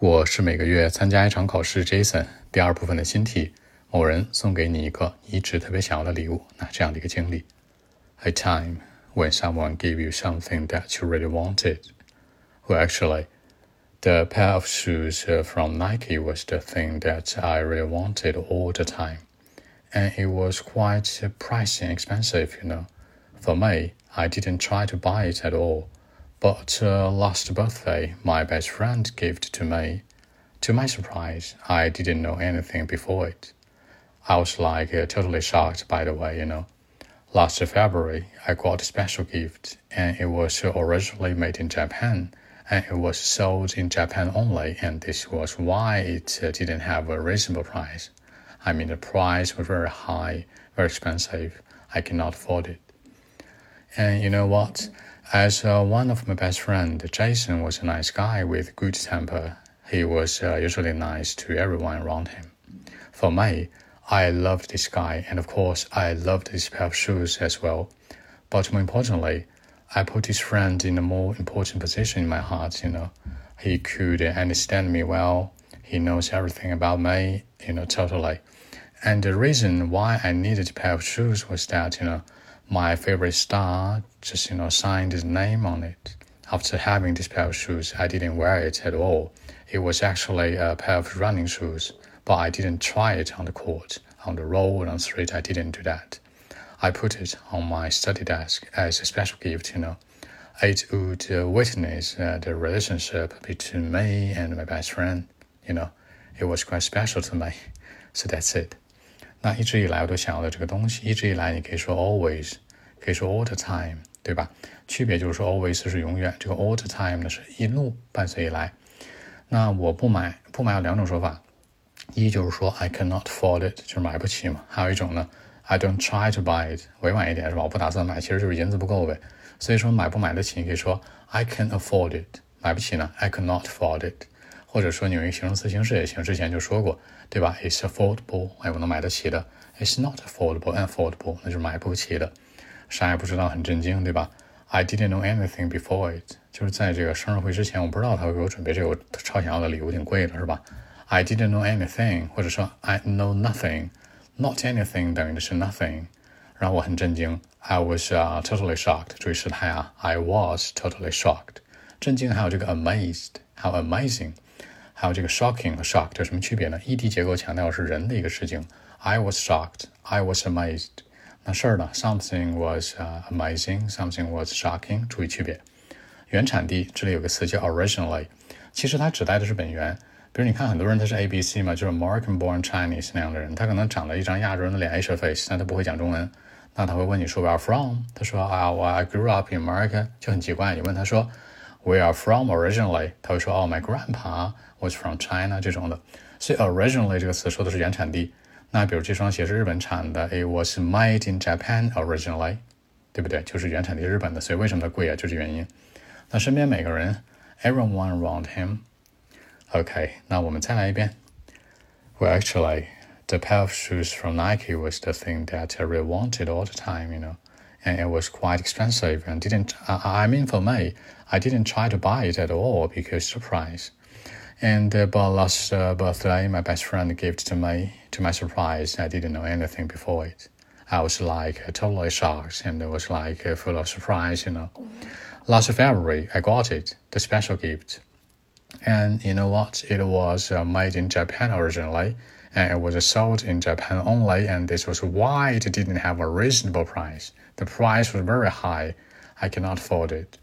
我是每个月参加一场考试，Jason。第二部分的新题，某人送给你一个你一直特别想要的礼物，那这样的一个经历。A time when someone gave you something that you really wanted. Well, actually, the pair of shoes from Nike was the thing that I really wanted all the time, and it was quite pricey and expensive, you know. For me, I didn't try to buy it at all. But uh, last birthday, my best friend gave it to me. To my surprise, I didn't know anything before it. I was like uh, totally shocked, by the way, you know. Last February, I got a special gift, and it was originally made in Japan, and it was sold in Japan only, and this was why it uh, didn't have a reasonable price. I mean, the price was very high, very expensive. I cannot afford it. And you know what? As uh, one of my best friend, Jason was a nice guy with good temper. He was uh, usually nice to everyone around him. For me, I loved this guy, and of course, I loved this pair of shoes as well. But more importantly, I put this friend in a more important position in my heart. You know, he could understand me well. He knows everything about me. You know, totally. And the reason why I needed a pair of shoes was that you know my favorite star just you know signed his name on it. After having this pair of shoes, I didn't wear it at all. It was actually a pair of running shoes, but I didn't try it on the court, on the road, on the street. I didn't do that. I put it on my study desk as a special gift. You know, it would uh, witness uh, the relationship between me and my best friend. You know, it was quite special to me. So that's it. 那一直以来我都想要的这个东西，一直以来你可以说 always，可以说 all the time，对吧？区别就是说 always 是永远，这个 all the time 呢是一路伴随以来。那我不买，不买有两种说法，一就是说 I cannot afford it，就是买不起嘛。还有一种呢，I don't try to buy it，委婉一点是吧？我不打算买，其实就是银子不够呗。所以说买不买得起，你可以说 I can afford it，买不起呢，I cannot afford it。或者说你用一个形容词形式也行，之前就说过，对吧？It's affordable，哎，我能买得起的。It's not affordable，unaffordable，那就是买不起的。啥也不知道，很震惊，对吧？I didn't know anything before it，就是在这个生日会之前，我不知道他会给我准备这个超想要的礼物，挺贵的，是吧？I didn't know anything，或者说 I know nothing，not anything 等于的是 nothing，然后我很震惊，I was uh, totally shocked，注意时态啊，I was totally shocked，震惊还有这个 amazed，还有 amazing。 还有这个 shocking 和 shocked 有什么区别呢？ED 结构强调是人的一个事情。I was shocked. I was amazed. 那事儿呢？Something was、amazing. Something was shocking. 注意区别。原产地这里有个词叫 originally，其实它指代的是本源。比如你看很多人他是 A B C 嘛，就是 American born Chinese 那样的人，他可能长了一张亚洲人的脸 Asian face，但他不会讲中文。那他会问你说 Where are from？他说啊，我 I grew up in America，就很奇怪。你问他说 Where are from originally？他会说哦，My grandpa was from China 这种的，所以 originally 这个词说的是原产地。那比如这双鞋是日本产的，It was made in Japan originally，对不对？就是原产地日本的，所以为什么它贵啊？就是原因。那身边每个人，everyone around him。OK，那我们再来一遍。Well, actually, the pair of shoes from Nike was the thing that I really wanted all the time, you know, and it was quite expensive and didn't. I, I mean, for me, I didn't try to buy it at all because price. And uh, but last uh, birthday, my best friend gave it to me. To my surprise, I didn't know anything before it. I was like uh, totally shocked and it was like uh, full of surprise, you know. Last February, I got it, the special gift. And you know what? It was uh, made in Japan originally, and it was sold in Japan only, and this was why it didn't have a reasonable price. The price was very high. I cannot afford it.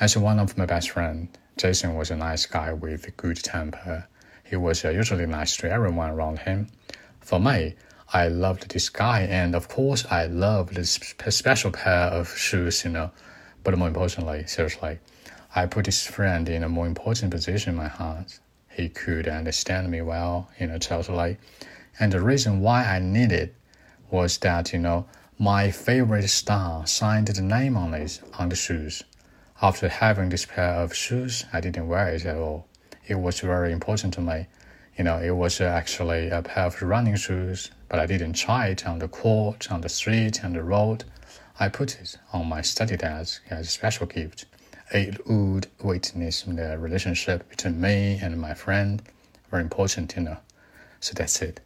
As one of my best friend, Jason was a nice guy with good temper. He was uh, usually nice to everyone around him. For me, I loved this guy, and of course, I loved this special pair of shoes, you know. But more importantly, seriously, I put this friend in a more important position in my heart. He could understand me well, you know, totally. And the reason why I needed was that, you know, my favorite star signed the name on it on the shoes. After having this pair of shoes, I didn't wear it at all. It was very important to me. You know, it was actually a pair of running shoes, but I didn't try it on the court, on the street, on the road. I put it on my study desk as a special gift It would witness the relationship between me and my friend. Very important, you know. So that's it.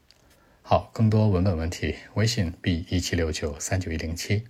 好，更多文本问题，微信 b 一七六九三九一零七。